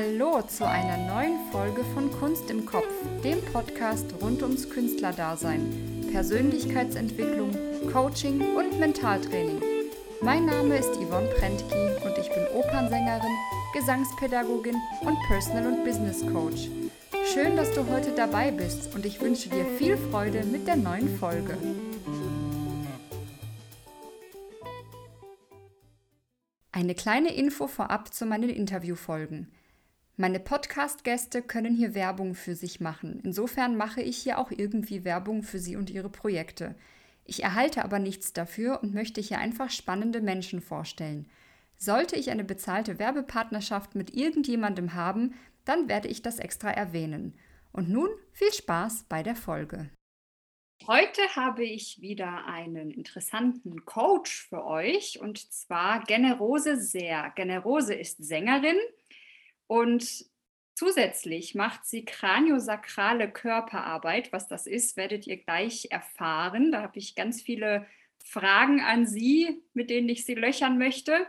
Hallo zu einer neuen Folge von Kunst im Kopf, dem Podcast rund ums Künstlerdasein, Persönlichkeitsentwicklung, Coaching und Mentaltraining. Mein Name ist Yvonne Prentki und ich bin Opernsängerin, Gesangspädagogin und Personal- und Business Coach. Schön, dass du heute dabei bist und ich wünsche dir viel Freude mit der neuen Folge. Eine kleine Info vorab zu meinen Interviewfolgen. Meine Podcast-Gäste können hier Werbung für sich machen. Insofern mache ich hier auch irgendwie Werbung für sie und ihre Projekte. Ich erhalte aber nichts dafür und möchte hier einfach spannende Menschen vorstellen. Sollte ich eine bezahlte Werbepartnerschaft mit irgendjemandem haben, dann werde ich das extra erwähnen. Und nun viel Spaß bei der Folge. Heute habe ich wieder einen interessanten Coach für euch und zwar Generose Sehr. Generose ist Sängerin, und zusätzlich macht sie kraniosakrale Körperarbeit. Was das ist, werdet ihr gleich erfahren. Da habe ich ganz viele Fragen an Sie, mit denen ich Sie löchern möchte.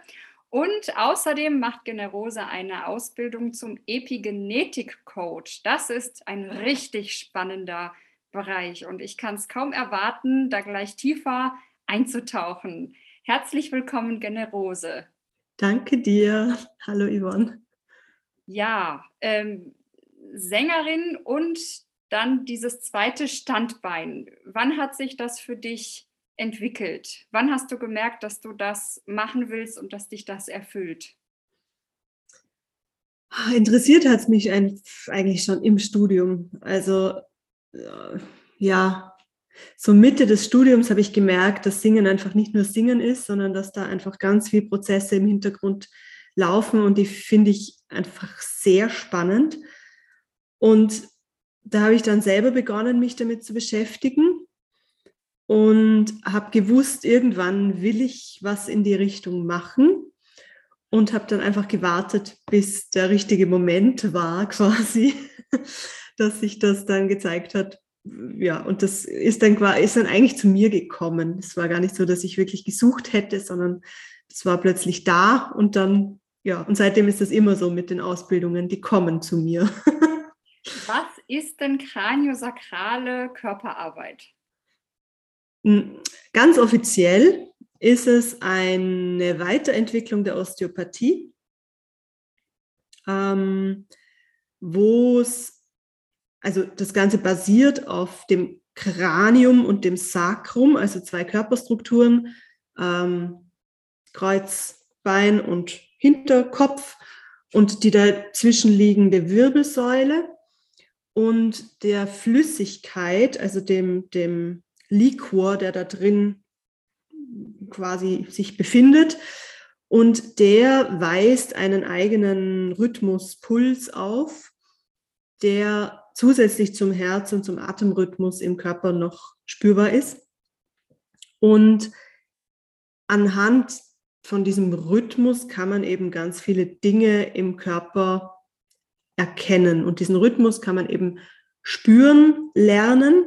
Und außerdem macht Generose eine Ausbildung zum Epigenetik-Coach. Das ist ein richtig spannender Bereich und ich kann es kaum erwarten, da gleich tiefer einzutauchen. Herzlich willkommen, Generose. Danke dir. Hallo, Yvonne ja, ähm, Sängerin und dann dieses zweite Standbein. Wann hat sich das für dich entwickelt? Wann hast du gemerkt, dass du das machen willst und dass dich das erfüllt? Interessiert hat es mich eigentlich schon im Studium. Also ja, so Mitte des Studiums habe ich gemerkt, dass Singen einfach nicht nur Singen ist, sondern dass da einfach ganz viele Prozesse im Hintergrund laufen und die finde ich einfach sehr spannend. Und da habe ich dann selber begonnen, mich damit zu beschäftigen und habe gewusst, irgendwann will ich was in die Richtung machen und habe dann einfach gewartet, bis der richtige Moment war quasi, dass sich das dann gezeigt hat. Ja, und das ist dann, ist dann eigentlich zu mir gekommen. Es war gar nicht so, dass ich wirklich gesucht hätte, sondern es war plötzlich da und dann ja, und seitdem ist es immer so mit den Ausbildungen, die kommen zu mir. Was ist denn kraniosakrale Körperarbeit? Hm, ganz offiziell ist es eine Weiterentwicklung der Osteopathie, ähm, wo es, also das Ganze basiert auf dem Kranium und dem Sacrum, also zwei Körperstrukturen, ähm, Kreuz, Bein und Hinterkopf und die dazwischen liegende Wirbelsäule und der Flüssigkeit, also dem, dem Liquor, der da drin quasi sich befindet. Und der weist einen eigenen Rhythmuspuls auf, der zusätzlich zum Herz- und zum Atemrhythmus im Körper noch spürbar ist. Und anhand von diesem Rhythmus kann man eben ganz viele Dinge im Körper erkennen. Und diesen Rhythmus kann man eben spüren, lernen.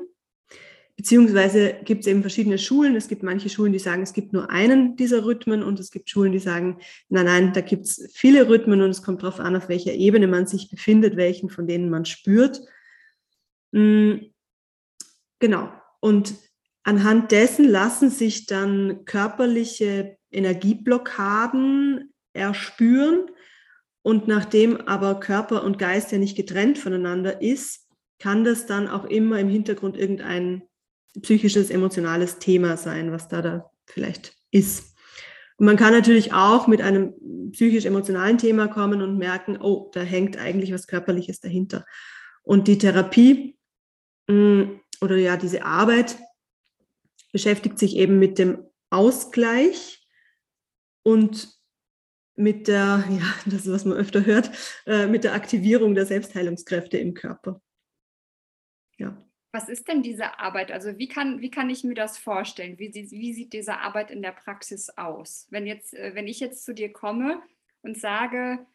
Beziehungsweise gibt es eben verschiedene Schulen. Es gibt manche Schulen, die sagen, es gibt nur einen dieser Rhythmen und es gibt Schulen, die sagen, nein, nein, da gibt es viele Rhythmen und es kommt darauf an, auf welcher Ebene man sich befindet, welchen von denen man spürt. Hm, genau. Und anhand dessen lassen sich dann körperliche Energieblockaden erspüren. Und nachdem aber Körper und Geist ja nicht getrennt voneinander ist, kann das dann auch immer im Hintergrund irgendein psychisches, emotionales Thema sein, was da, da vielleicht ist. Und man kann natürlich auch mit einem psychisch-emotionalen Thema kommen und merken, oh, da hängt eigentlich was Körperliches dahinter. Und die Therapie mm, oder ja, diese Arbeit beschäftigt sich eben mit dem Ausgleich und mit der, ja, das ist, was man öfter hört, äh, mit der Aktivierung der Selbstheilungskräfte im Körper. Ja. Was ist denn diese Arbeit? Also wie kann, wie kann ich mir das vorstellen? Wie, wie sieht diese Arbeit in der Praxis aus? Wenn, jetzt, äh, wenn ich jetzt zu dir komme und sage,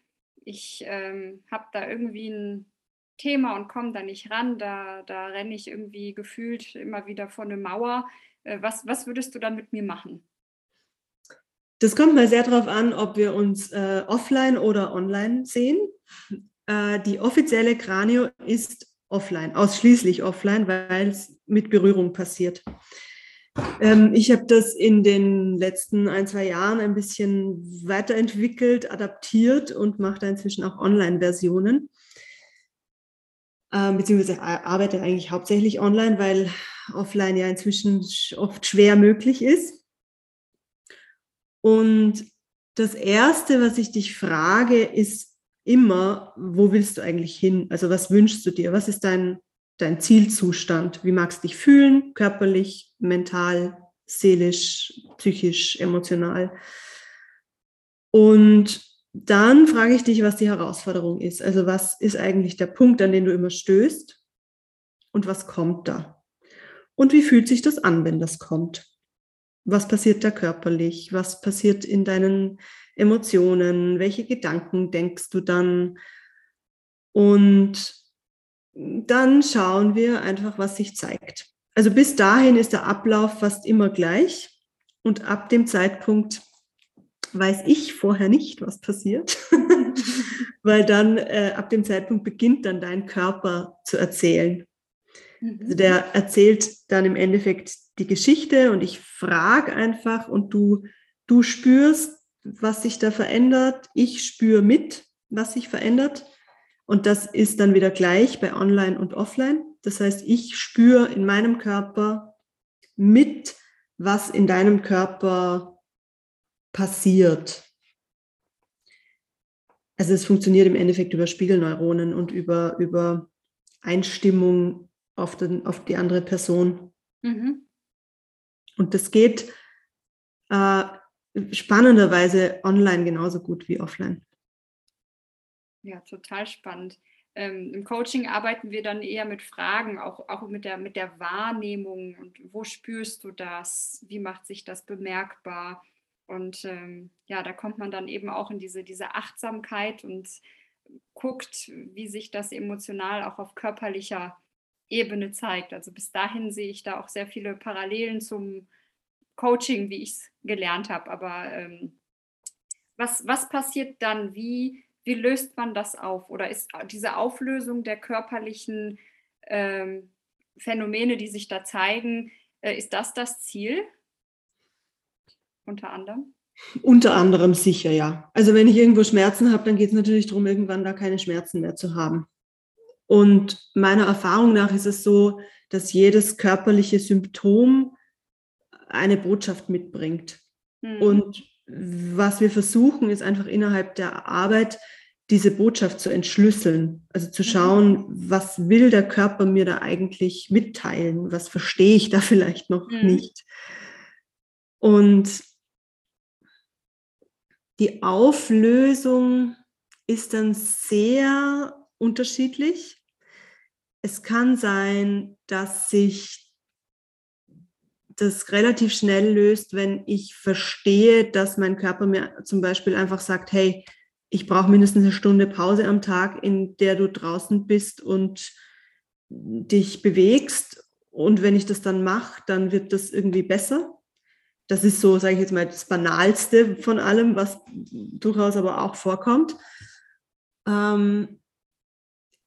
ich ähm, habe da irgendwie ein Thema und komme da nicht ran, da, da renne ich irgendwie gefühlt immer wieder vor eine Mauer. Äh, was, was würdest du dann mit mir machen? Das kommt mal sehr darauf an, ob wir uns äh, offline oder online sehen. äh, die offizielle Kranio ist offline, ausschließlich offline, weil es mit Berührung passiert. Ähm, ich habe das in den letzten ein, zwei Jahren ein bisschen weiterentwickelt, adaptiert und mache da inzwischen auch Online-Versionen. Ähm, beziehungsweise arbeite eigentlich hauptsächlich online, weil offline ja inzwischen oft schwer möglich ist. Und das Erste, was ich dich frage, ist immer, wo willst du eigentlich hin? Also was wünschst du dir? Was ist dein dein Zielzustand. Wie magst du dich fühlen, körperlich, mental, seelisch, psychisch, emotional? Und dann frage ich dich, was die Herausforderung ist. Also was ist eigentlich der Punkt, an den du immer stößt und was kommt da? Und wie fühlt sich das an, wenn das kommt? Was passiert da körperlich? Was passiert in deinen Emotionen? Welche Gedanken denkst du dann? Und dann schauen wir einfach, was sich zeigt. Also bis dahin ist der Ablauf fast immer gleich und ab dem Zeitpunkt weiß ich vorher nicht, was passiert, weil dann äh, ab dem Zeitpunkt beginnt dann dein Körper zu erzählen. Mhm. Also der erzählt dann im Endeffekt die Geschichte und ich frage einfach und du, du spürst, was sich da verändert. Ich spüre mit, was sich verändert. Und das ist dann wieder gleich bei Online und Offline. Das heißt, ich spüre in meinem Körper mit, was in deinem Körper passiert. Also es funktioniert im Endeffekt über Spiegelneuronen und über, über Einstimmung auf, den, auf die andere Person. Mhm. Und das geht äh, spannenderweise online genauso gut wie offline. Ja, total spannend. Ähm, Im Coaching arbeiten wir dann eher mit Fragen, auch, auch mit, der, mit der Wahrnehmung und wo spürst du das, wie macht sich das bemerkbar. Und ähm, ja, da kommt man dann eben auch in diese, diese Achtsamkeit und guckt, wie sich das emotional auch auf körperlicher Ebene zeigt. Also bis dahin sehe ich da auch sehr viele Parallelen zum Coaching, wie ich es gelernt habe. Aber ähm, was, was passiert dann? Wie wie löst man das auf? Oder ist diese Auflösung der körperlichen ähm, Phänomene, die sich da zeigen, äh, ist das das Ziel? Unter anderem? Unter anderem sicher, ja. Also wenn ich irgendwo Schmerzen habe, dann geht es natürlich darum, irgendwann da keine Schmerzen mehr zu haben. Und meiner Erfahrung nach ist es so, dass jedes körperliche Symptom eine Botschaft mitbringt. Mhm. Und was wir versuchen, ist einfach innerhalb der Arbeit diese Botschaft zu entschlüsseln, also zu mhm. schauen, was will der Körper mir da eigentlich mitteilen, was verstehe ich da vielleicht noch mhm. nicht. Und die Auflösung ist dann sehr unterschiedlich. Es kann sein, dass sich das relativ schnell löst, wenn ich verstehe, dass mein Körper mir zum Beispiel einfach sagt, hey, ich brauche mindestens eine Stunde Pause am Tag, in der du draußen bist und dich bewegst. Und wenn ich das dann mache, dann wird das irgendwie besser. Das ist so, sage ich jetzt mal, das Banalste von allem, was durchaus aber auch vorkommt. Ähm,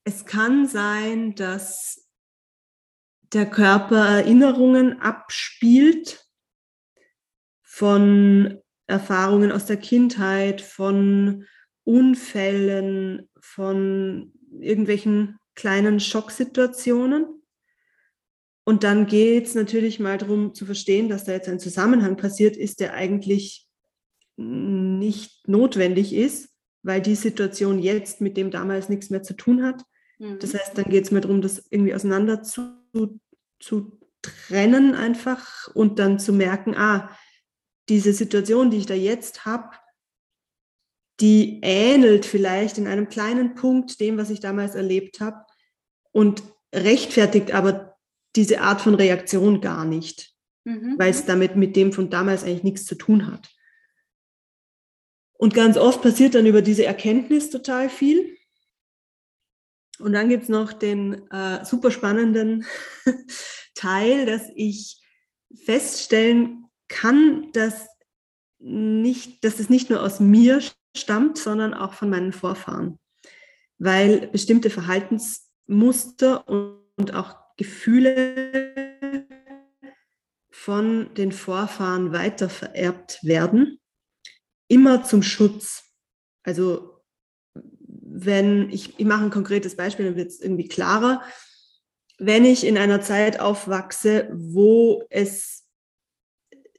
es kann sein, dass der Körper Erinnerungen abspielt von Erfahrungen aus der Kindheit, von Unfällen, von irgendwelchen kleinen Schocksituationen. Und dann geht es natürlich mal darum zu verstehen, dass da jetzt ein Zusammenhang passiert ist, der eigentlich nicht notwendig ist, weil die Situation jetzt mit dem damals nichts mehr zu tun hat. Mhm. Das heißt, dann geht es mir darum, das irgendwie auseinander zu, zu trennen einfach und dann zu merken, ah, diese Situation, die ich da jetzt habe, die ähnelt vielleicht in einem kleinen Punkt dem, was ich damals erlebt habe und rechtfertigt aber diese Art von Reaktion gar nicht, mhm. weil es damit mit dem von damals eigentlich nichts zu tun hat. Und ganz oft passiert dann über diese Erkenntnis total viel. Und dann gibt es noch den äh, super spannenden Teil, dass ich feststellen kann, dass nicht, dass es nicht nur aus mir stammt, sondern auch von meinen Vorfahren. weil bestimmte Verhaltensmuster und auch Gefühle von den Vorfahren weitervererbt werden, immer zum Schutz. Also wenn ich, ich mache ein konkretes Beispiel, dann wird es irgendwie klarer. Wenn ich in einer Zeit aufwachse, wo es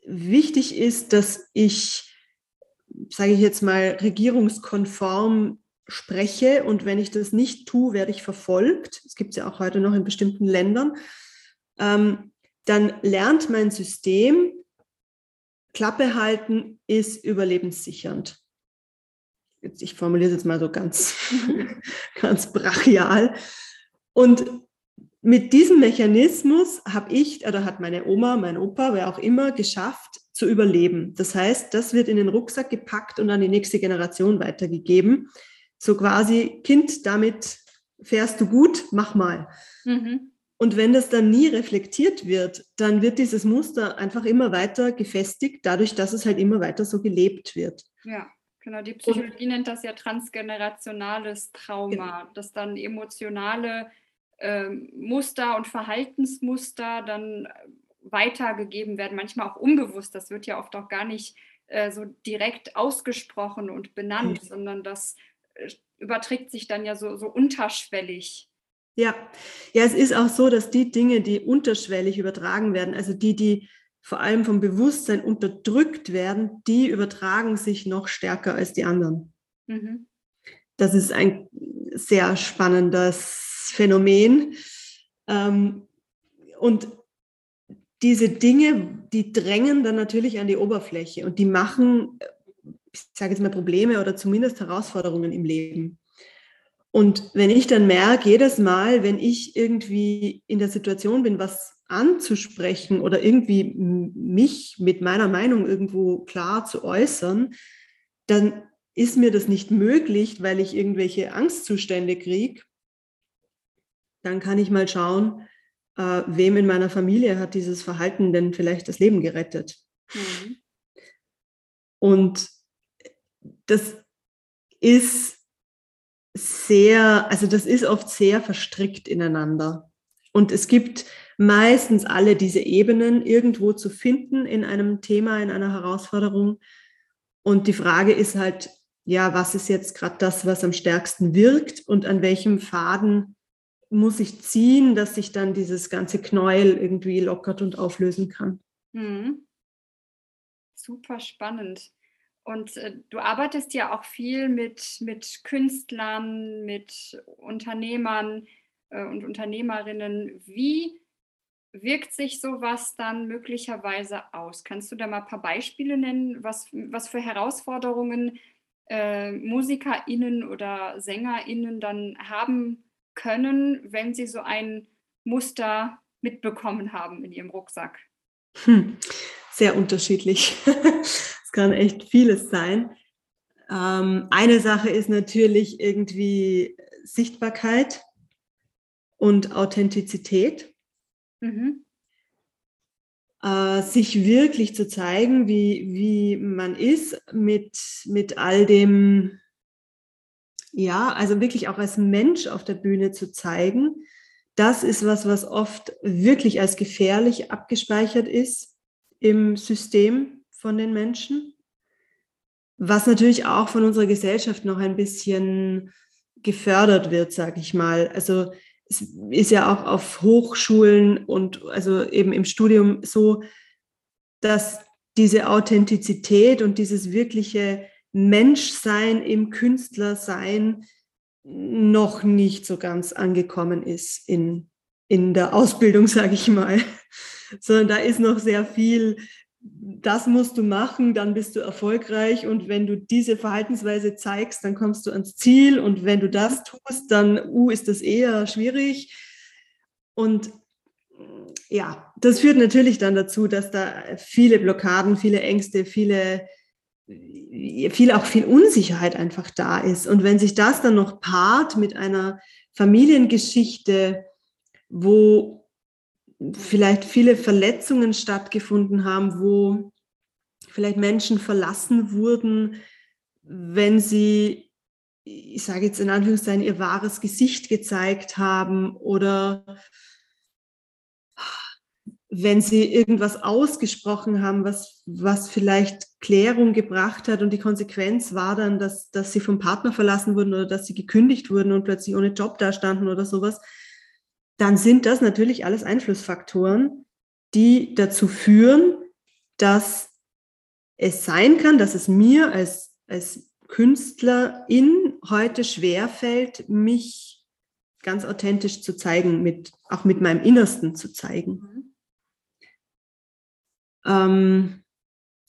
wichtig ist, dass ich, sage ich jetzt mal, regierungskonform spreche und wenn ich das nicht tue, werde ich verfolgt. Das gibt es ja auch heute noch in bestimmten Ländern. Ähm, dann lernt mein System, Klappe halten ist überlebenssichernd. Ich formuliere es jetzt mal so ganz, ganz brachial. Und mit diesem Mechanismus habe ich oder hat meine Oma, mein Opa, wer auch immer, geschafft zu überleben. Das heißt, das wird in den Rucksack gepackt und an die nächste Generation weitergegeben. So quasi, Kind, damit fährst du gut, mach mal. Mhm. Und wenn das dann nie reflektiert wird, dann wird dieses Muster einfach immer weiter gefestigt, dadurch, dass es halt immer weiter so gelebt wird. Ja, genau. Die Psychologie und, nennt das ja transgenerationales Trauma, genau. dass dann emotionale äh, Muster und Verhaltensmuster dann weitergegeben werden, manchmal auch unbewusst. Das wird ja oft auch gar nicht äh, so direkt ausgesprochen und benannt, mhm. sondern das äh, überträgt sich dann ja so, so unterschwellig. Ja, ja, es ist auch so, dass die Dinge, die unterschwellig übertragen werden, also die, die vor allem vom Bewusstsein unterdrückt werden, die übertragen sich noch stärker als die anderen. Mhm. Das ist ein sehr spannendes Phänomen. Ähm, und diese Dinge, die drängen dann natürlich an die Oberfläche und die machen, ich sage jetzt mal, Probleme oder zumindest Herausforderungen im Leben. Und wenn ich dann merke, jedes Mal, wenn ich irgendwie in der Situation bin, was anzusprechen oder irgendwie mich mit meiner Meinung irgendwo klar zu äußern, dann ist mir das nicht möglich, weil ich irgendwelche Angstzustände kriege. Dann kann ich mal schauen, äh, wem in meiner Familie hat dieses Verhalten denn vielleicht das Leben gerettet. Mhm. Und das ist sehr, also das ist oft sehr verstrickt ineinander. Und es gibt meistens alle diese Ebenen irgendwo zu finden in einem Thema, in einer Herausforderung. Und die Frage ist halt, ja, was ist jetzt gerade das, was am stärksten wirkt und an welchem Faden muss ich ziehen, dass sich dann dieses ganze Knäuel irgendwie lockert und auflösen kann. Mhm. Super spannend. Und äh, du arbeitest ja auch viel mit, mit Künstlern, mit Unternehmern äh, und Unternehmerinnen. Wie wirkt sich sowas dann möglicherweise aus? Kannst du da mal ein paar Beispiele nennen, was, was für Herausforderungen äh, MusikerInnen oder SängerInnen dann haben können, wenn sie so ein Muster mitbekommen haben in ihrem Rucksack? Hm, sehr unterschiedlich. kann echt vieles sein. Ähm, eine Sache ist natürlich irgendwie Sichtbarkeit und Authentizität. Mhm. Äh, sich wirklich zu zeigen, wie, wie man ist mit, mit all dem, ja, also wirklich auch als Mensch auf der Bühne zu zeigen. Das ist was, was oft wirklich als gefährlich abgespeichert ist im System von den Menschen, was natürlich auch von unserer Gesellschaft noch ein bisschen gefördert wird, sage ich mal. Also es ist ja auch auf Hochschulen und also eben im Studium so, dass diese Authentizität und dieses wirkliche Menschsein im Künstlersein noch nicht so ganz angekommen ist in, in der Ausbildung, sage ich mal, sondern da ist noch sehr viel das musst du machen, dann bist du erfolgreich und wenn du diese Verhaltensweise zeigst, dann kommst du ans Ziel und wenn du das tust, dann uh, ist das eher schwierig. Und ja, das führt natürlich dann dazu, dass da viele Blockaden, viele Ängste, viele, viel auch viel Unsicherheit einfach da ist. Und wenn sich das dann noch paart mit einer Familiengeschichte, wo vielleicht viele Verletzungen stattgefunden haben, wo vielleicht Menschen verlassen wurden, wenn sie ich sage jetzt in Anführungszeichen, ihr wahres Gesicht gezeigt haben oder wenn sie irgendwas ausgesprochen haben, was, was vielleicht Klärung gebracht hat und die Konsequenz war dann, dass, dass sie vom Partner verlassen wurden oder dass sie gekündigt wurden und plötzlich ohne Job dastanden oder sowas, dann sind das natürlich alles Einflussfaktoren, die dazu führen, dass es sein kann, dass es mir als, als Künstlerin heute schwerfällt, mich ganz authentisch zu zeigen, mit, auch mit meinem Innersten zu zeigen. Mhm. Ähm,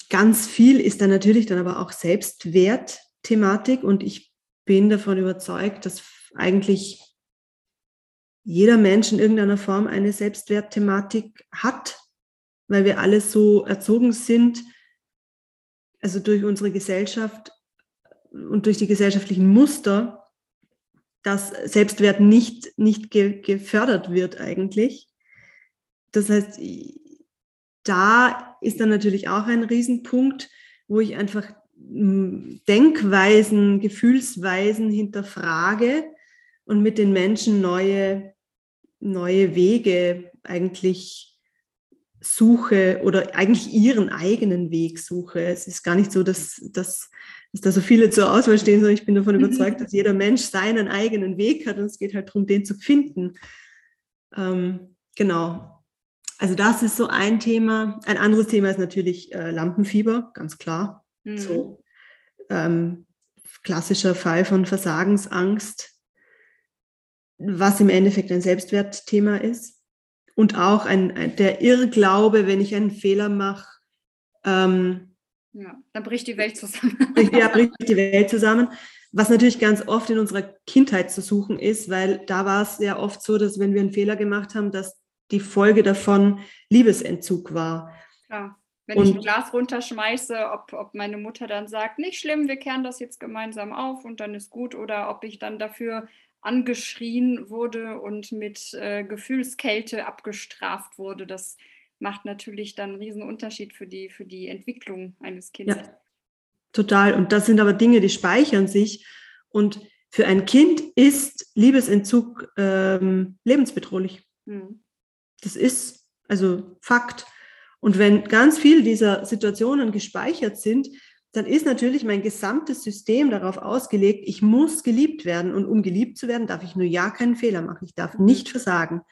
ganz viel ist dann natürlich dann aber auch Selbstwert-Thematik und ich bin davon überzeugt, dass eigentlich jeder Mensch in irgendeiner Form eine Selbstwertthematik hat, weil wir alle so erzogen sind, also durch unsere Gesellschaft und durch die gesellschaftlichen Muster, dass Selbstwert nicht, nicht ge gefördert wird eigentlich. Das heißt, da ist dann natürlich auch ein Riesenpunkt, wo ich einfach hm, Denkweisen, Gefühlsweisen hinterfrage und mit den Menschen neue, neue Wege eigentlich suche oder eigentlich ihren eigenen Weg suche. Es ist gar nicht so, dass, dass, dass da so viele zur Auswahl stehen, sondern ich bin davon mhm. überzeugt, dass jeder Mensch seinen eigenen Weg hat und es geht halt darum, den zu finden. Ähm, genau. Also das ist so ein Thema. Ein anderes Thema ist natürlich äh, Lampenfieber, ganz klar. Mhm. So ähm, klassischer Fall von Versagensangst, was im Endeffekt ein Selbstwertthema ist. Und auch ein, der Irrglaube, wenn ich einen Fehler mache. Ähm, ja, dann bricht die Welt zusammen. ja, bricht die Welt zusammen. Was natürlich ganz oft in unserer Kindheit zu suchen ist, weil da war es ja oft so, dass wenn wir einen Fehler gemacht haben, dass die Folge davon Liebesentzug war. Ja. Wenn und, ich ein Glas runterschmeiße, ob, ob meine Mutter dann sagt, nicht schlimm, wir kehren das jetzt gemeinsam auf und dann ist gut, oder ob ich dann dafür angeschrien wurde und mit äh, Gefühlskälte abgestraft wurde, das macht natürlich dann einen riesen Unterschied für die, für die Entwicklung eines Kindes. Ja, total. Und das sind aber Dinge, die speichern sich. Und für ein Kind ist Liebesentzug ähm, lebensbedrohlich. Hm. Das ist also Fakt. Und wenn ganz viel dieser Situationen gespeichert sind, dann ist natürlich mein gesamtes System darauf ausgelegt, ich muss geliebt werden. Und um geliebt zu werden, darf ich nur ja keinen Fehler machen. Ich darf nicht versagen.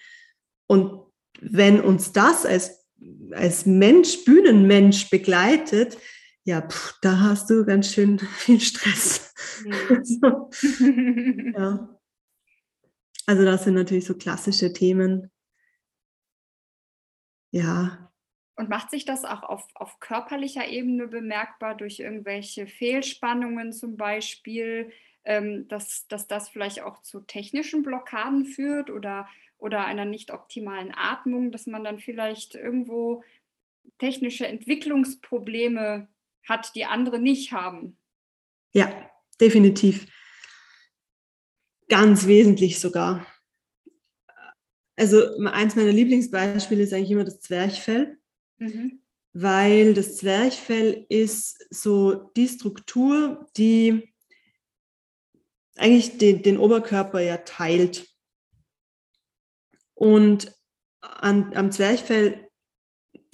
Und wenn uns das als, als Mensch, Bühnenmensch begleitet, ja, pff, da hast du ganz schön viel Stress. Also, ja. also das sind natürlich so klassische Themen, ja. Und macht sich das auch auf, auf körperlicher Ebene bemerkbar durch irgendwelche Fehlspannungen zum Beispiel, ähm, dass, dass das vielleicht auch zu technischen Blockaden führt oder, oder einer nicht optimalen Atmung, dass man dann vielleicht irgendwo technische Entwicklungsprobleme hat, die andere nicht haben? Ja, definitiv. Ganz wesentlich sogar. Also eins meiner Lieblingsbeispiele ist eigentlich immer das Zwerchfell, mhm. weil das Zwerchfell ist so die Struktur, die eigentlich den, den Oberkörper ja teilt. Und an, am Zwerchfell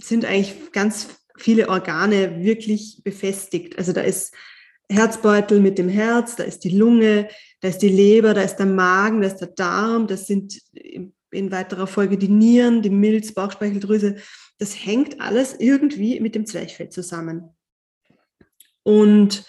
sind eigentlich ganz viele Organe wirklich befestigt. Also da ist Herzbeutel mit dem Herz, da ist die Lunge, da ist die Leber, da ist der Magen, da ist der Darm, das sind in weiterer Folge die Nieren, die Milz, Bauchspeicheldrüse. Das hängt alles irgendwie mit dem Zwerchfell zusammen. Und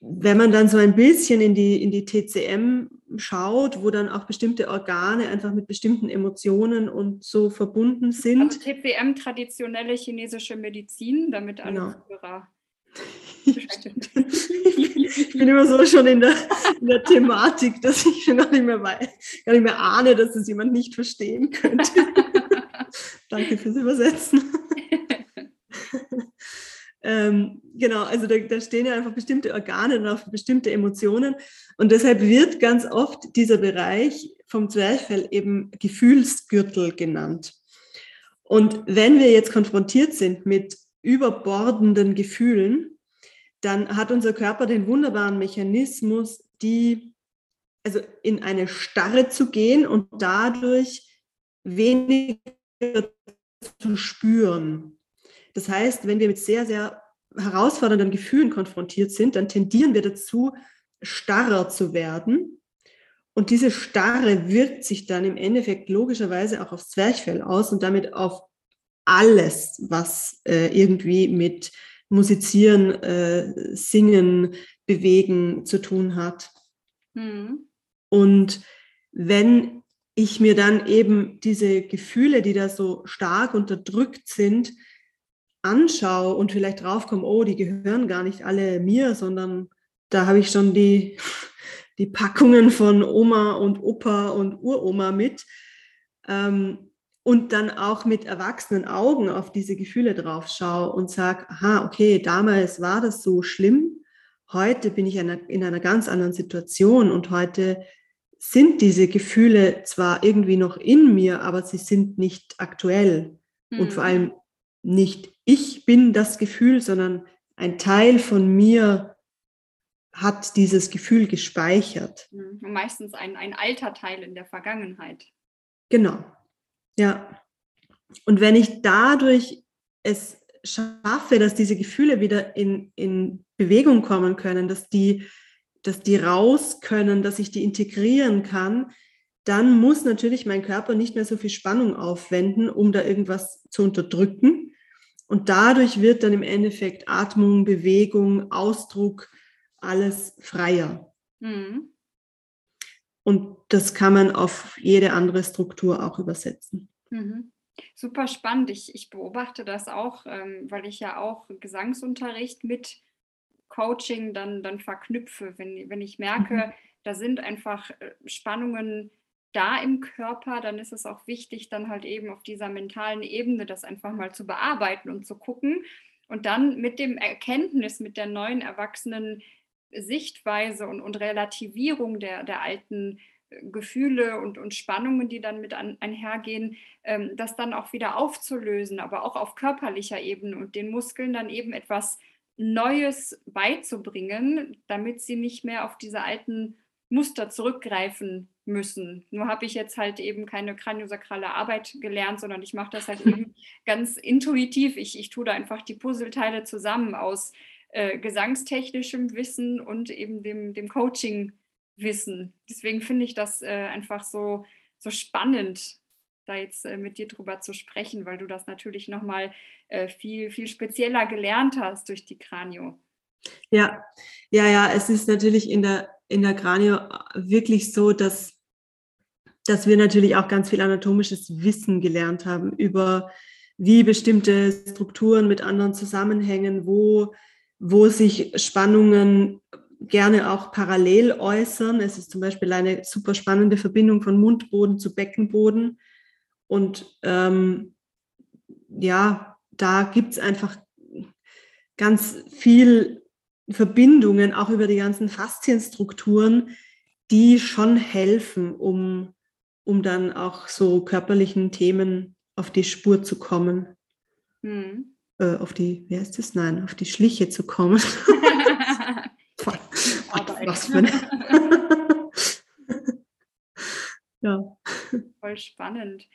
wenn man dann so ein bisschen in die, in die TCM schaut, wo dann auch bestimmte Organe einfach mit bestimmten Emotionen und so verbunden sind. Also TCM, traditionelle chinesische Medizin, damit alle genau. Zuhörer ich bin immer so schon in der, in der Thematik, dass ich schon gar nicht mehr weiß, gar nicht mehr ahne, dass es jemand nicht verstehen könnte. Danke fürs Übersetzen. ähm, genau, also da, da, stehen ja einfach bestimmte Organe auch bestimmte Emotionen. Und deshalb wird ganz oft dieser Bereich vom Zwerchfell eben Gefühlsgürtel genannt. Und wenn wir jetzt konfrontiert sind mit überbordenden Gefühlen, dann hat unser Körper den wunderbaren Mechanismus, die, also in eine Starre zu gehen und dadurch weniger zu spüren. Das heißt, wenn wir mit sehr, sehr herausfordernden Gefühlen konfrontiert sind, dann tendieren wir dazu, starrer zu werden. Und diese Starre wirkt sich dann im Endeffekt logischerweise auch aufs Zwerchfell aus und damit auf alles, was äh, irgendwie mit Musizieren, äh, Singen, Bewegen zu tun hat. Mhm. Und wenn ich mir dann eben diese Gefühle, die da so stark unterdrückt sind, anschaue und vielleicht draufkomme, oh, die gehören gar nicht alle mir, sondern da habe ich schon die, die Packungen von Oma und Opa und Uroma mit. Ähm, und dann auch mit erwachsenen Augen auf diese Gefühle drauf schaue und sage, aha, okay, damals war das so schlimm, heute bin ich in einer, in einer ganz anderen Situation und heute sind diese Gefühle zwar irgendwie noch in mir, aber sie sind nicht aktuell. Mhm. Und vor mhm. allem nicht ich bin das Gefühl, sondern ein Teil von mir hat dieses Gefühl gespeichert. Mhm. Meistens ein, ein alter Teil in der Vergangenheit. Genau. Ja. Und wenn ich dadurch es schaffe, dass diese Gefühle wieder in, in Bewegung kommen können, dass die dass die raus können, dass ich die integrieren kann, dann muss natürlich mein Körper nicht mehr so viel Spannung aufwenden, um da irgendwas zu unterdrücken. Und dadurch wird dann im Endeffekt Atmung, Bewegung, Ausdruck, alles freier. Mhm. Und das kann man auf jede andere Struktur auch übersetzen. Mhm. Super spannend. Ich, ich beobachte das auch, ähm, weil ich ja auch Gesangsunterricht mit Coaching dann, dann verknüpfe, wenn, wenn ich merke, mhm. da sind einfach äh, Spannungen da im Körper, dann ist es auch wichtig, dann halt eben auf dieser mentalen Ebene das einfach mal zu bearbeiten und zu gucken und dann mit dem Erkenntnis, mit der neuen erwachsenen Sichtweise und, und Relativierung der, der alten äh, Gefühle und, und Spannungen, die dann mit an, einhergehen, ähm, das dann auch wieder aufzulösen, aber auch auf körperlicher Ebene und den Muskeln dann eben etwas Neues beizubringen, damit sie nicht mehr auf diese alten Muster zurückgreifen müssen. Nur habe ich jetzt halt eben keine kraniosakrale Arbeit gelernt, sondern ich mache das halt eben ganz intuitiv. Ich, ich tue da einfach die Puzzleteile zusammen aus äh, gesangstechnischem Wissen und eben dem, dem Coaching-Wissen. Deswegen finde ich das äh, einfach so, so spannend, da jetzt äh, mit dir drüber zu sprechen, weil du das natürlich nochmal äh, viel, viel spezieller gelernt hast durch die Kranio. Ja, ja, ja, es ist natürlich in der, in der Kranio wirklich so, dass, dass wir natürlich auch ganz viel anatomisches Wissen gelernt haben über wie bestimmte Strukturen mit anderen zusammenhängen, wo, wo sich Spannungen gerne auch parallel äußern. Es ist zum Beispiel eine super spannende Verbindung von Mundboden zu Beckenboden. Und ähm, ja, da gibt es einfach ganz viel Verbindungen, auch über die ganzen Faszienstrukturen, die schon helfen, um, um dann auch so körperlichen Themen auf die Spur zu kommen. Hm. Äh, auf die, wie heißt das? Nein, auf die Schliche zu kommen. Was für eine. ja. Voll spannend.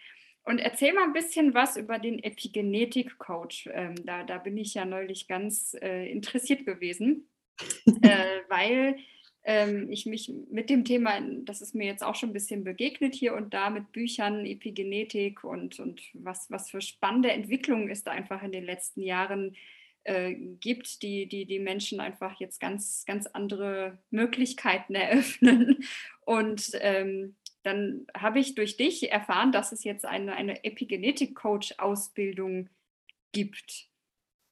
Und erzähl mal ein bisschen was über den Epigenetik-Coach. Ähm, da, da bin ich ja neulich ganz äh, interessiert gewesen, äh, weil ähm, ich mich mit dem Thema, das ist mir jetzt auch schon ein bisschen begegnet hier und da mit Büchern, Epigenetik und, und was, was für spannende Entwicklungen es da einfach in den letzten Jahren äh, gibt, die, die die Menschen einfach jetzt ganz, ganz andere Möglichkeiten eröffnen. Und ähm, dann habe ich durch dich erfahren, dass es jetzt eine, eine Epigenetik-Coach-Ausbildung gibt.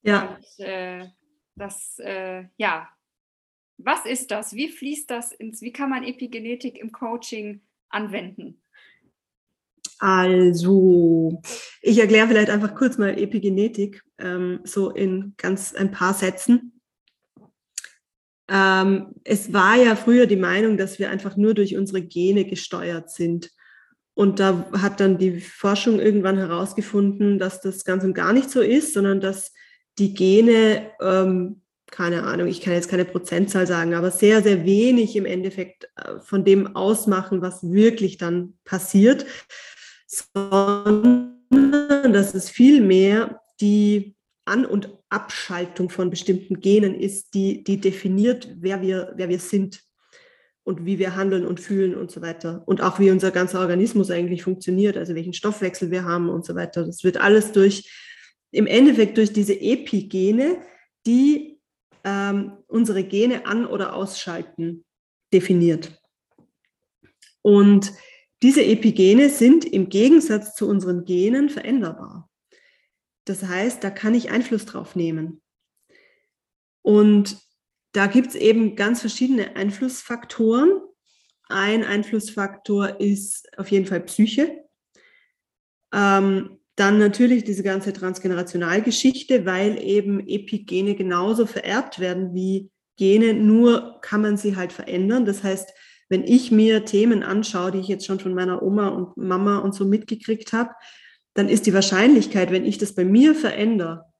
Ja. Und, äh, das, äh, ja, was ist das? Wie fließt das ins, wie kann man Epigenetik im Coaching anwenden? Also, ich erkläre vielleicht einfach kurz mal Epigenetik, ähm, so in ganz ein paar Sätzen. Ähm, es war ja früher die Meinung, dass wir einfach nur durch unsere Gene gesteuert sind. Und da hat dann die Forschung irgendwann herausgefunden, dass das ganz und gar nicht so ist, sondern dass die Gene ähm, keine Ahnung, ich kann jetzt keine Prozentzahl sagen, aber sehr, sehr wenig im Endeffekt äh, von dem ausmachen, was wirklich dann passiert, sondern dass es vielmehr die An- und Abschaltung von bestimmten Genen ist, die, die definiert, wer wir, wer wir sind und wie wir handeln und fühlen und so weiter. Und auch wie unser ganzer Organismus eigentlich funktioniert, also welchen Stoffwechsel wir haben und so weiter. Das wird alles durch, im Endeffekt durch diese Epigene, die ähm, unsere Gene an- oder ausschalten, definiert. Und diese Epigene sind im Gegensatz zu unseren Genen veränderbar. Das heißt, da kann ich Einfluss drauf nehmen. Und da gibt es eben ganz verschiedene Einflussfaktoren. Ein Einflussfaktor ist auf jeden Fall Psyche. Ähm, dann natürlich diese ganze Transgenerationalgeschichte, weil eben Epigene genauso vererbt werden wie Gene, nur kann man sie halt verändern. Das heißt, wenn ich mir Themen anschaue, die ich jetzt schon von meiner Oma und Mama und so mitgekriegt habe, dann ist die Wahrscheinlichkeit, wenn ich das bei mir verändere,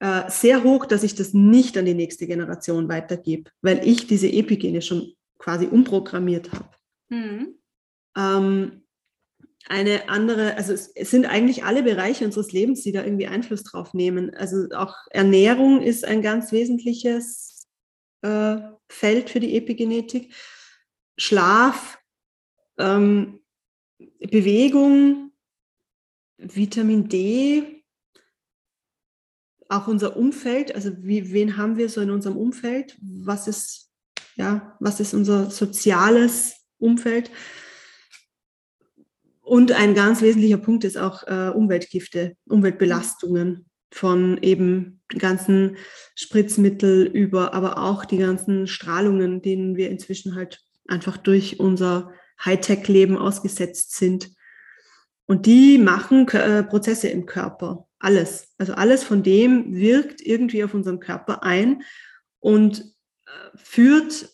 äh, sehr hoch, dass ich das nicht an die nächste Generation weitergebe, weil ich diese Epigene schon quasi umprogrammiert habe. Mhm. Ähm, eine andere, also es, es, sind eigentlich alle Bereiche unseres Lebens, die da irgendwie Einfluss drauf nehmen. Also auch Ernährung ist ein ganz wesentliches äh, Feld für die Epigenetik. Schlaf, ähm, Bewegung, Vitamin D, auch unser Umfeld, also wie, wen haben wir so in unserem Umfeld? Was ist, ja, was ist unser soziales Umfeld? Und ein ganz wesentlicher Punkt ist auch äh, Umweltgifte, Umweltbelastungen von eben ganzen Spritzmittel über, aber auch die ganzen Strahlungen, denen wir inzwischen halt einfach durch unser Hightech-Leben ausgesetzt sind. Und die machen äh, Prozesse im Körper. Alles. Also alles von dem wirkt irgendwie auf unseren Körper ein und äh, führt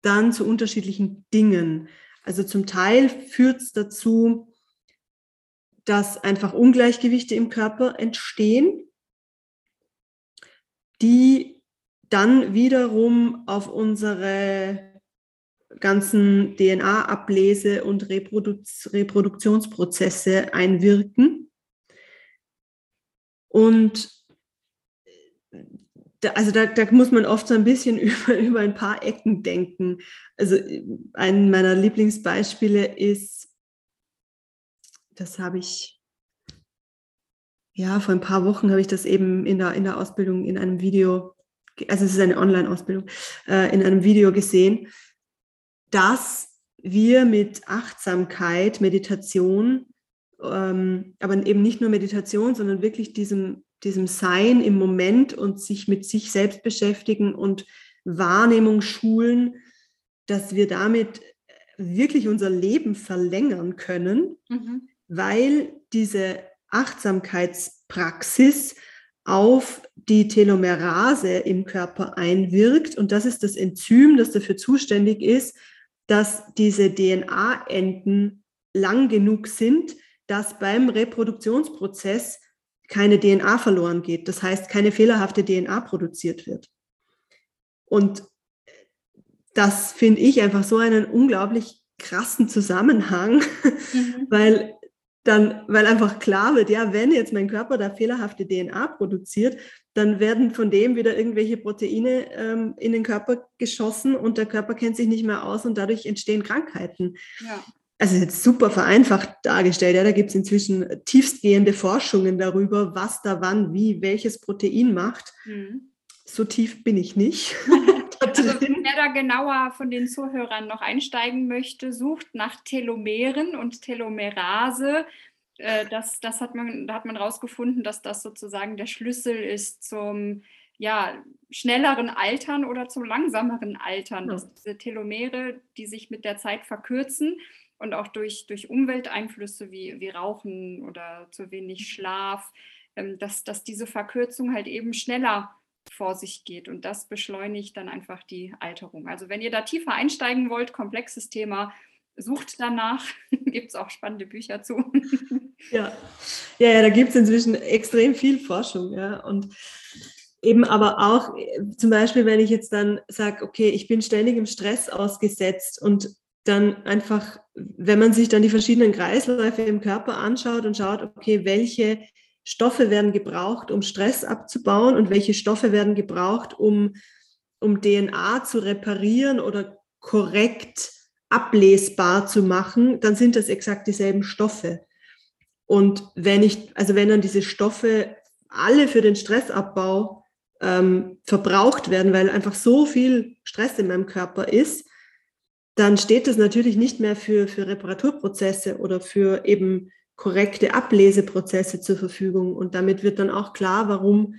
dann zu unterschiedlichen Dingen. Also zum Teil führt es dazu, dass einfach Ungleichgewichte im Körper entstehen, die dann wiederum auf unsere ganzen DNA-Ablese und Reproduz Reproduktionsprozesse einwirken. Und da, also da, da, muss man oft so ein bisschen über, über ein paar Ecken denken. Also ein meiner Lieblingsbeispiele ist, das habe ich, ja, vor ein paar Wochen habe ich das eben in der, in der Ausbildung in einem Video, also es ist eine Online-Ausbildung, äh, in einem Video gesehen dass wir mit Achtsamkeit, Meditation, ähm, aber eben nicht nur Meditation, sondern wirklich diesem, diesem Sein im Moment und sich mit sich selbst beschäftigen und Wahrnehmung schulen, dass wir damit wirklich unser Leben verlängern können, mhm. weil diese Achtsamkeitspraxis auf die Telomerase im Körper einwirkt. Und das ist das Enzym, das dafür zuständig ist, dass diese DNA-Enden lang genug sind, dass beim Reproduktionsprozess keine DNA verloren geht. Das heißt, keine fehlerhafte DNA produziert wird. Und das finde ich einfach so einen unglaublich krassen Zusammenhang, mhm. weil dann, weil einfach klar wird, ja, wenn jetzt mein Körper da fehlerhafte DNA produziert, dann werden von dem wieder irgendwelche Proteine ähm, in den Körper geschossen und der Körper kennt sich nicht mehr aus und dadurch entstehen Krankheiten. Ja. Also jetzt super vereinfacht dargestellt. Ja, da gibt es inzwischen tiefstgehende Forschungen darüber, was da wann, wie, welches Protein macht. Mhm. So tief bin ich nicht. also, wer da genauer von den Zuhörern noch einsteigen möchte, sucht nach Telomeren und Telomerase äh, das, das hat man, da hat man rausgefunden, dass das sozusagen der Schlüssel ist zum ja, schnelleren Altern oder zum langsameren Altern. Dass diese Telomere, die sich mit der Zeit verkürzen und auch durch, durch Umwelteinflüsse wie, wie Rauchen oder zu wenig Schlaf, ähm, dass, dass diese Verkürzung halt eben schneller vor sich geht und das beschleunigt dann einfach die Alterung. Also wenn ihr da tiefer einsteigen wollt, komplexes Thema, sucht danach, gibt es auch spannende Bücher zu. Ja, ja, ja da gibt es inzwischen extrem viel Forschung. Ja. Und eben aber auch zum Beispiel, wenn ich jetzt dann sage, okay, ich bin ständig im Stress ausgesetzt und dann einfach, wenn man sich dann die verschiedenen Kreisläufe im Körper anschaut und schaut, okay, welche Stoffe werden gebraucht, um Stress abzubauen und welche Stoffe werden gebraucht, um, um DNA zu reparieren oder korrekt ablesbar zu machen, dann sind das exakt dieselben Stoffe. Und wenn ich, also wenn dann diese Stoffe alle für den Stressabbau ähm, verbraucht werden, weil einfach so viel Stress in meinem Körper ist, dann steht das natürlich nicht mehr für, für Reparaturprozesse oder für eben korrekte Ableseprozesse zur Verfügung. Und damit wird dann auch klar, warum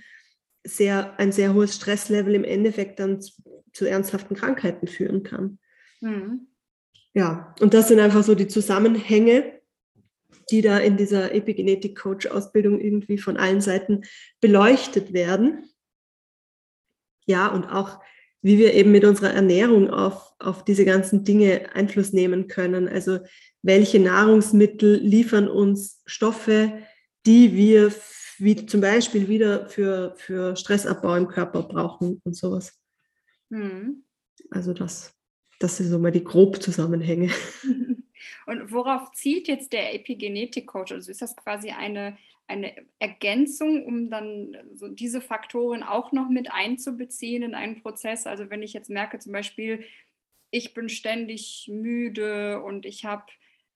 sehr, ein sehr hohes Stresslevel im Endeffekt dann zu, zu ernsthaften Krankheiten führen kann. Mhm. Ja, und das sind einfach so die Zusammenhänge, die da in dieser Epigenetik-Coach-Ausbildung irgendwie von allen Seiten beleuchtet werden. Ja, und auch wie wir eben mit unserer Ernährung auf, auf diese ganzen Dinge Einfluss nehmen können. Also welche Nahrungsmittel liefern uns Stoffe, die wir wie zum Beispiel wieder für, für Stressabbau im Körper brauchen und sowas. Mhm. Also das, das sind so mal die Grobzusammenhänge. Und worauf zielt jetzt der Epigenetik-Coach? Also ist das quasi eine, eine Ergänzung, um dann so diese Faktoren auch noch mit einzubeziehen in einen Prozess? Also wenn ich jetzt merke zum Beispiel, ich bin ständig müde und ich habe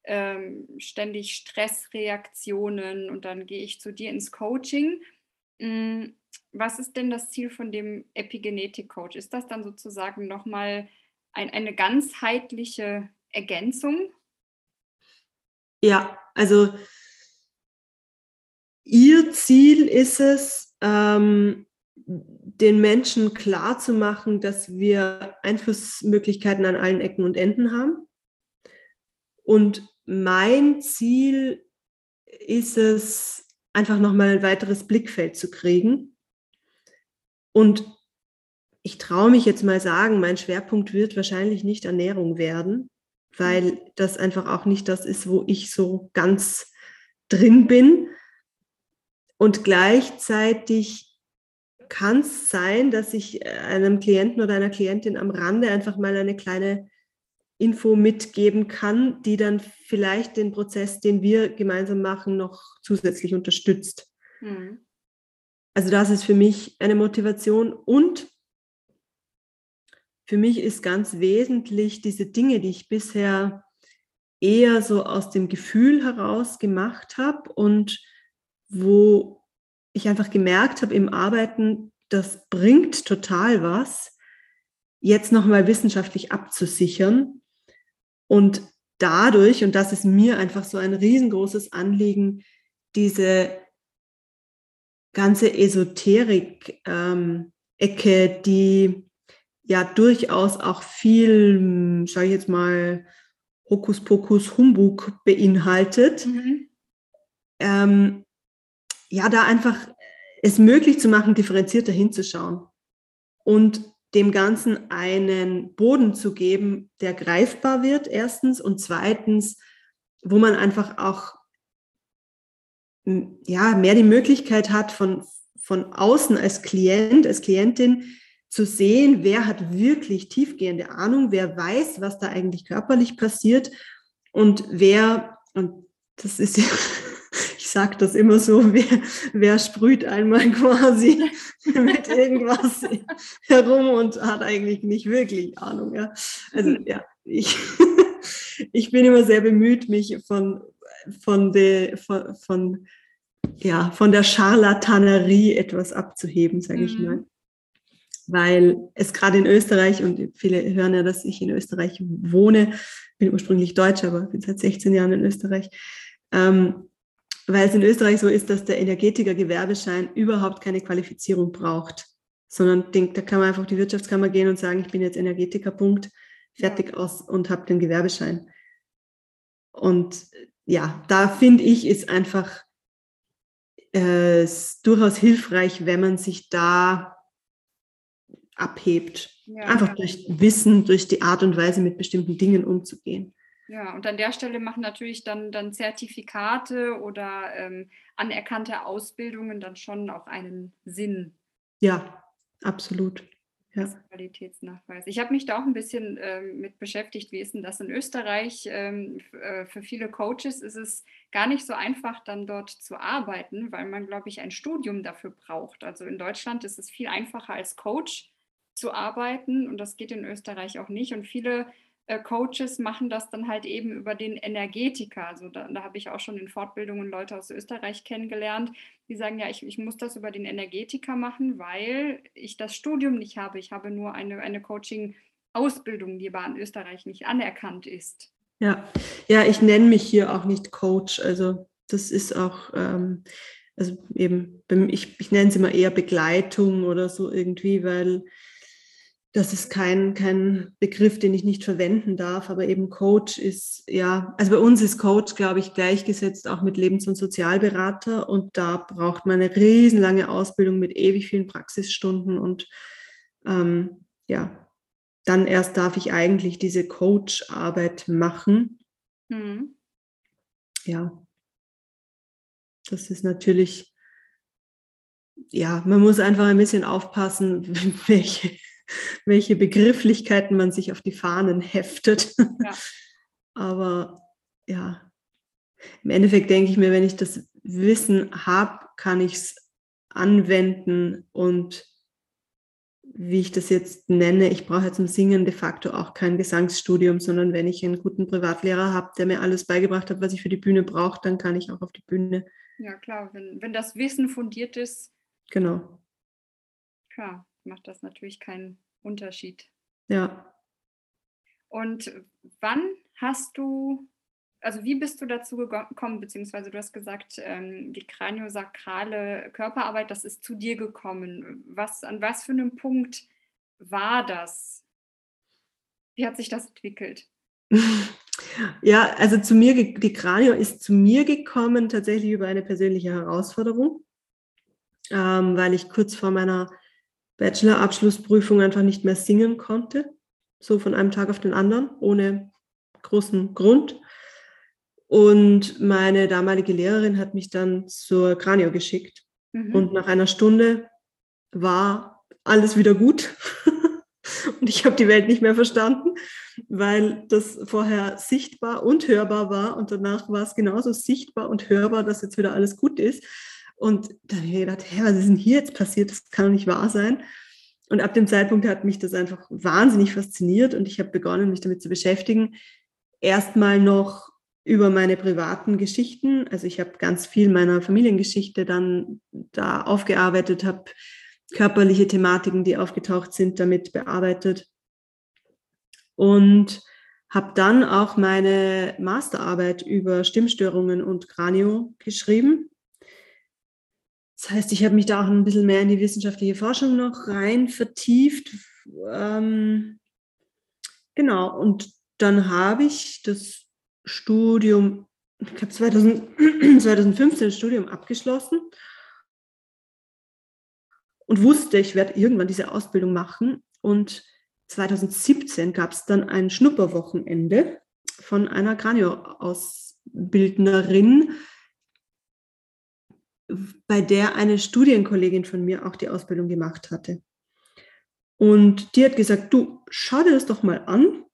ähm, ständig Stressreaktionen und dann gehe ich zu dir ins Coaching. Hm, was ist denn das Ziel von dem Epigenetik-Coach? Ist das dann sozusagen nochmal ein, eine ganzheitliche Ergänzung? Ja, also ihr Ziel ist es, ähm, den Menschen klarzumachen, dass wir Einflussmöglichkeiten an allen Ecken und Enden haben. Und mein Ziel ist es, einfach nochmal ein weiteres Blickfeld zu kriegen. Und ich traue mich jetzt mal sagen, mein Schwerpunkt wird wahrscheinlich nicht Ernährung werden, weil das einfach auch nicht das ist, wo ich so ganz drin bin. Und gleichzeitig kann es sein, dass ich einem Klienten oder einer Klientin am Rande einfach mal eine kleine Info mitgeben kann, die dann vielleicht den Prozess, den wir gemeinsam machen, noch zusätzlich unterstützt. Mhm. Also das ist für mich eine Motivation und für mich ist ganz wesentlich diese Dinge, die ich bisher eher so aus dem Gefühl heraus gemacht habe und wo ich einfach gemerkt habe im Arbeiten, das bringt total was, jetzt nochmal wissenschaftlich abzusichern. Und dadurch, und das ist mir einfach so ein riesengroßes Anliegen, diese ganze Esoterik-Ecke, ähm, die ja durchaus auch viel, sage ich jetzt mal, Hokuspokus Humbug beinhaltet. Mhm. Ähm, ja, da einfach es möglich zu machen, differenzierter hinzuschauen und dem Ganzen einen Boden zu geben, der greifbar wird, erstens, und zweitens, wo man einfach auch ja, mehr die Möglichkeit hat, von, von außen als Klient, als Klientin zu sehen, wer hat wirklich tiefgehende Ahnung, wer weiß, was da eigentlich körperlich passiert und wer, und das ist ja, ich sage das immer so, wer, wer sprüht einmal quasi mit irgendwas herum und hat eigentlich nicht wirklich Ahnung. Ja? Also ja, ich, ich bin immer sehr bemüht, mich von, von, de, von, von, ja, von der Charlatanerie etwas abzuheben, sage ich mhm. mal weil es gerade in Österreich, und viele hören ja, dass ich in Österreich wohne, bin ursprünglich Deutscher, aber bin seit 16 Jahren in Österreich, ähm, weil es in Österreich so ist, dass der Energetiker-Gewerbeschein überhaupt keine Qualifizierung braucht, sondern denk, da kann man einfach die Wirtschaftskammer gehen und sagen, ich bin jetzt Energetiker, Punkt, fertig aus und habe den Gewerbeschein. Und ja, da finde ich, ist einfach äh, durchaus hilfreich, wenn man sich da abhebt. Ja. Einfach durch Wissen, durch die Art und Weise, mit bestimmten Dingen umzugehen. Ja, und an der Stelle machen natürlich dann, dann Zertifikate oder ähm, anerkannte Ausbildungen dann schon auch einen Sinn. Ja, absolut. Ja. Qualitätsnachweis. Ich habe mich da auch ein bisschen ähm, mit beschäftigt. Wie ist denn das in Österreich? Ähm, äh, für viele Coaches ist es gar nicht so einfach, dann dort zu arbeiten, weil man, glaube ich, ein Studium dafür braucht. Also in Deutschland ist es viel einfacher als Coach zu arbeiten und das geht in Österreich auch nicht. Und viele äh, Coaches machen das dann halt eben über den Energetiker. Also da, da habe ich auch schon in Fortbildungen Leute aus Österreich kennengelernt, die sagen, ja, ich, ich muss das über den Energetiker machen, weil ich das Studium nicht habe. Ich habe nur eine, eine Coaching-Ausbildung, die aber in Österreich nicht anerkannt ist. Ja, ja, ich nenne mich hier auch nicht Coach. Also das ist auch, ähm, also eben, ich, ich nenne es immer eher Begleitung oder so irgendwie, weil das ist kein, kein Begriff, den ich nicht verwenden darf, aber eben Coach ist, ja, also bei uns ist Coach, glaube ich, gleichgesetzt auch mit Lebens- und Sozialberater und da braucht man eine riesenlange Ausbildung mit ewig vielen Praxisstunden und ähm, ja, dann erst darf ich eigentlich diese Coach-Arbeit machen. Mhm. Ja, das ist natürlich, ja, man muss einfach ein bisschen aufpassen, welche welche Begrifflichkeiten man sich auf die Fahnen heftet. Ja. Aber ja, im Endeffekt denke ich mir, wenn ich das Wissen habe, kann ich es anwenden und wie ich das jetzt nenne, ich brauche zum Singen de facto auch kein Gesangsstudium, sondern wenn ich einen guten Privatlehrer habe, der mir alles beigebracht hat, was ich für die Bühne brauche, dann kann ich auch auf die Bühne. Ja, klar, wenn, wenn das Wissen fundiert ist. Genau. Klar macht das natürlich keinen Unterschied. Ja. Und wann hast du, also wie bist du dazu gekommen, beziehungsweise du hast gesagt, ähm, die kraniosakrale Körperarbeit, das ist zu dir gekommen. Was, an was für einem Punkt war das? Wie hat sich das entwickelt? Ja, also zu mir, die Kranio ist zu mir gekommen tatsächlich über eine persönliche Herausforderung, ähm, weil ich kurz vor meiner Bachelor-Abschlussprüfung einfach nicht mehr singen konnte, so von einem Tag auf den anderen, ohne großen Grund. Und meine damalige Lehrerin hat mich dann zur Kranio geschickt. Mhm. Und nach einer Stunde war alles wieder gut. und ich habe die Welt nicht mehr verstanden, weil das vorher sichtbar und hörbar war. Und danach war es genauso sichtbar und hörbar, dass jetzt wieder alles gut ist. Und dann habe ich gedacht, hä, was ist denn hier jetzt passiert? Das kann doch nicht wahr sein. Und ab dem Zeitpunkt hat mich das einfach wahnsinnig fasziniert und ich habe begonnen, mich damit zu beschäftigen. Erstmal noch über meine privaten Geschichten. Also ich habe ganz viel meiner Familiengeschichte dann da aufgearbeitet, habe körperliche Thematiken, die aufgetaucht sind, damit bearbeitet. Und habe dann auch meine Masterarbeit über Stimmstörungen und Kranio geschrieben. Das heißt, ich habe mich da auch ein bisschen mehr in die wissenschaftliche Forschung noch rein vertieft. Ähm, genau, und dann habe ich das Studium, ich habe 2015 das Studium abgeschlossen und wusste, ich werde irgendwann diese Ausbildung machen. Und 2017 gab es dann ein Schnupperwochenende von einer Kranio-Ausbildnerin, bei der eine Studienkollegin von mir auch die Ausbildung gemacht hatte. Und die hat gesagt, du, schau dir das doch mal an.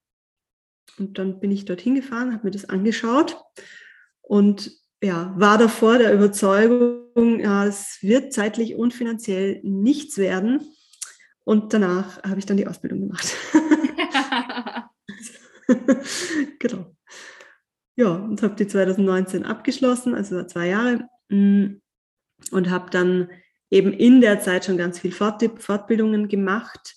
Und dann bin ich dorthin gefahren, habe mir das angeschaut und ja, war davor der Überzeugung, ja, es wird zeitlich und finanziell nichts werden. Und danach habe ich dann die Ausbildung gemacht. genau. Ja, und habe die 2019 abgeschlossen, also zwei Jahre. Mm und habe dann eben in der Zeit schon ganz viel Fort Fortbildungen gemacht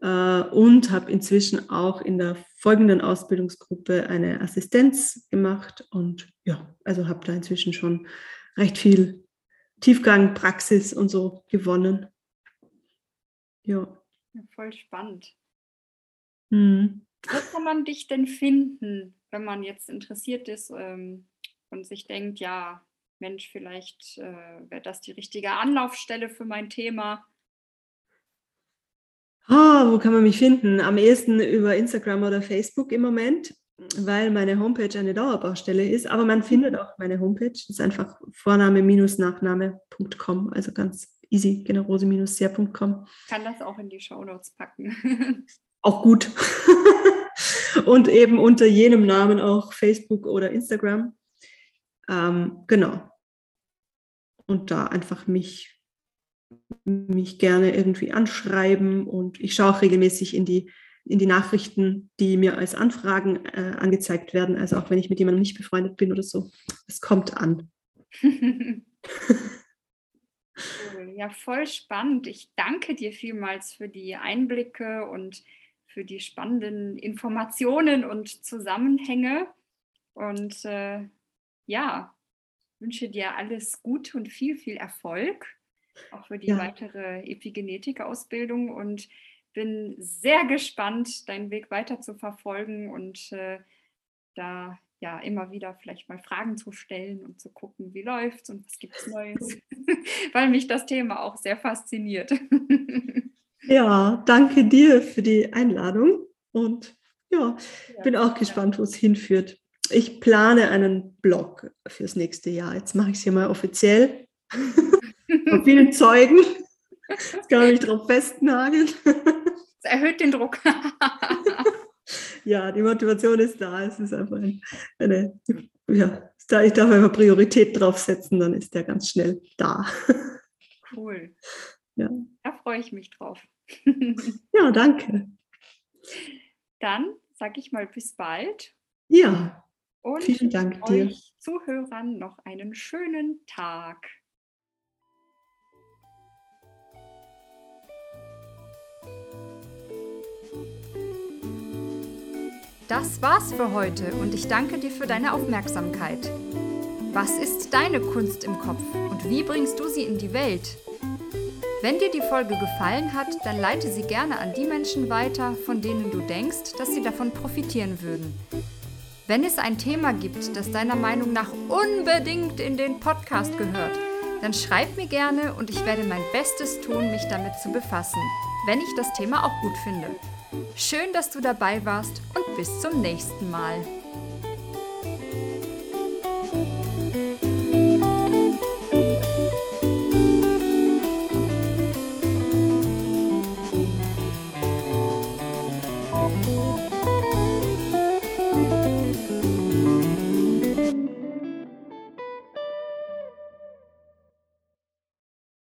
äh, und habe inzwischen auch in der folgenden Ausbildungsgruppe eine Assistenz gemacht und ja, also habe da inzwischen schon recht viel Tiefgang, Praxis und so gewonnen. Ja. voll spannend. Hm. Wo kann man dich denn finden, wenn man jetzt interessiert ist ähm, und sich denkt, ja, Mensch, vielleicht äh, wäre das die richtige Anlaufstelle für mein Thema. Oh, wo kann man mich finden? Am ehesten über Instagram oder Facebook im Moment, weil meine Homepage eine Dauerbaustelle ist. Aber man findet auch meine Homepage. Das ist einfach vorname-nachname.com, also ganz easy, generose-sehr.com. Kann das auch in die Shownotes packen. auch gut. und eben unter jenem Namen auch Facebook oder Instagram. Ähm, genau. Und da einfach mich, mich gerne irgendwie anschreiben und ich schaue auch regelmäßig in die, in die Nachrichten, die mir als Anfragen äh, angezeigt werden. Also auch wenn ich mit jemandem nicht befreundet bin oder so. Es kommt an. Ja, voll spannend. Ich danke dir vielmals für die Einblicke und für die spannenden Informationen und Zusammenhänge. Und äh, ja, wünsche dir alles Gute und viel, viel Erfolg, auch für die ja. weitere Epigenetik-Ausbildung und bin sehr gespannt, deinen Weg weiter zu verfolgen und äh, da ja immer wieder vielleicht mal Fragen zu stellen und zu gucken, wie läuft's und was gibt's Neues, weil mich das Thema auch sehr fasziniert. Ja, danke dir für die Einladung und ja, ja bin auch gespannt, wo es hinführt. Ich plane einen Blog fürs nächste Jahr. Jetzt mache ich es hier mal offiziell. Von vielen Zeugen. Jetzt kann man mich drauf festnageln. Es erhöht den Druck. ja, die Motivation ist da. Es ist einfach eine, eine ja, ich darf einfach Priorität draufsetzen, dann ist der ganz schnell da. Cool. Ja. Da freue ich mich drauf. ja, danke. Dann sage ich mal bis bald. Ja. Und vielen Dank dir. Zuhörern noch einen schönen Tag. Das war's für heute und ich danke dir für deine Aufmerksamkeit. Was ist deine Kunst im Kopf und wie bringst du sie in die Welt? Wenn dir die Folge gefallen hat, dann leite sie gerne an die Menschen weiter, von denen du denkst, dass sie davon profitieren würden. Wenn es ein Thema gibt, das deiner Meinung nach unbedingt in den Podcast gehört, dann schreib mir gerne und ich werde mein Bestes tun, mich damit zu befassen, wenn ich das Thema auch gut finde. Schön, dass du dabei warst und bis zum nächsten Mal.